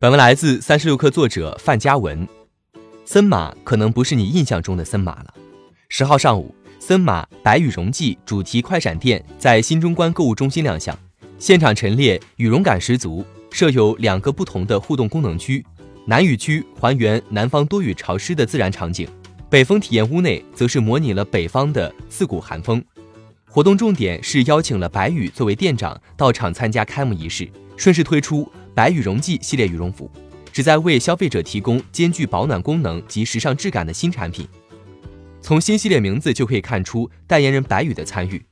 本文来自三十六氪作者范嘉文。森马可能不是你印象中的森马了。十号上午，森马白羽绒记主题快闪店在新中关购物中心亮相，现场陈列羽绒感十足，设有两个不同的互动功能区。南雨区还原南方多雨潮湿的自然场景，北风体验屋内则是模拟了北方的刺骨寒风。活动重点是邀请了白羽作为店长到场参加开幕仪式，顺势推出。白羽绒记系列羽绒服，旨在为消费者提供兼具保暖功能及时尚质感的新产品。从新系列名字就可以看出代言人白羽的参与。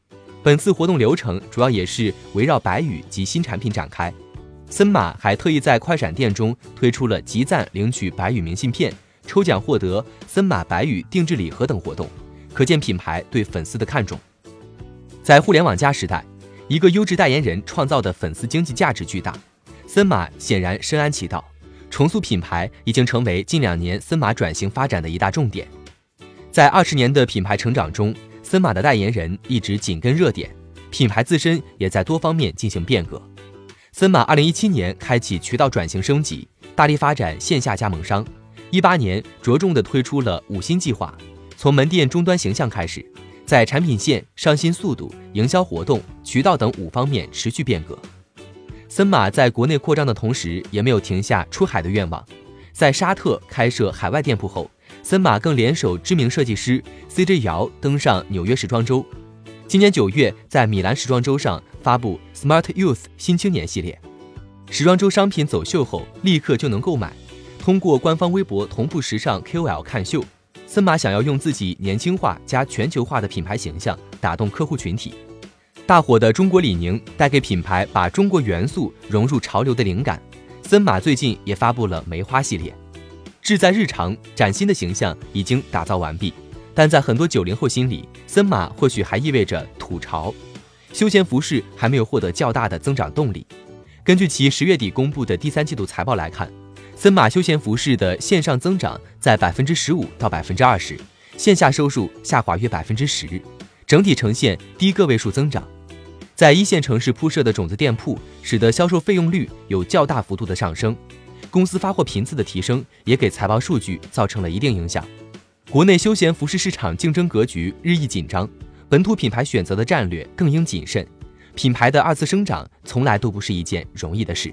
本次活动流程主要也是围绕白羽及新产品展开。森马还特意在快闪店中推出了集赞领取白羽明信片、抽奖获得森马白羽定制礼盒等活动，可见品牌对粉丝的看重。在互联网加时代，一个优质代言人创造的粉丝经济价值巨大。森马显然深谙其道，重塑品牌已经成为近两年森马转型发展的一大重点。在二十年的品牌成长中，森马的代言人一直紧跟热点，品牌自身也在多方面进行变革。森马二零一七年开启渠道转型升级，大力发展线下加盟商。一八年着重的推出了五星计划，从门店终端形象开始，在产品线、上新速度、营销活动、渠道等五方面持续变革。森马在国内扩张的同时，也没有停下出海的愿望。在沙特开设海外店铺后，森马更联手知名设计师 CJ 姚登上纽约时装周。今年九月，在米兰时装周上发布 Smart Youth 新青年系列。时装周商品走秀后，立刻就能购买。通过官方微博同步时尚 KOL 看秀，森马想要用自己年轻化加全球化的品牌形象打动客户群体。大火的中国李宁带给品牌把中国元素融入潮流的灵感。森马最近也发布了梅花系列，志在日常，崭新的形象已经打造完毕。但在很多九零后心里，森马或许还意味着土潮。休闲服饰还没有获得较大的增长动力。根据其十月底公布的第三季度财报来看，森马休闲服饰的线上增长在百分之十五到百分之二十，线下收入下滑约百分之十，整体呈现低个位数增长。在一线城市铺设的种子店铺，使得销售费用率有较大幅度的上升。公司发货频次的提升，也给财报数据造成了一定影响。国内休闲服饰市场竞争格局日益紧张，本土品牌选择的战略更应谨慎。品牌的二次生长从来都不是一件容易的事。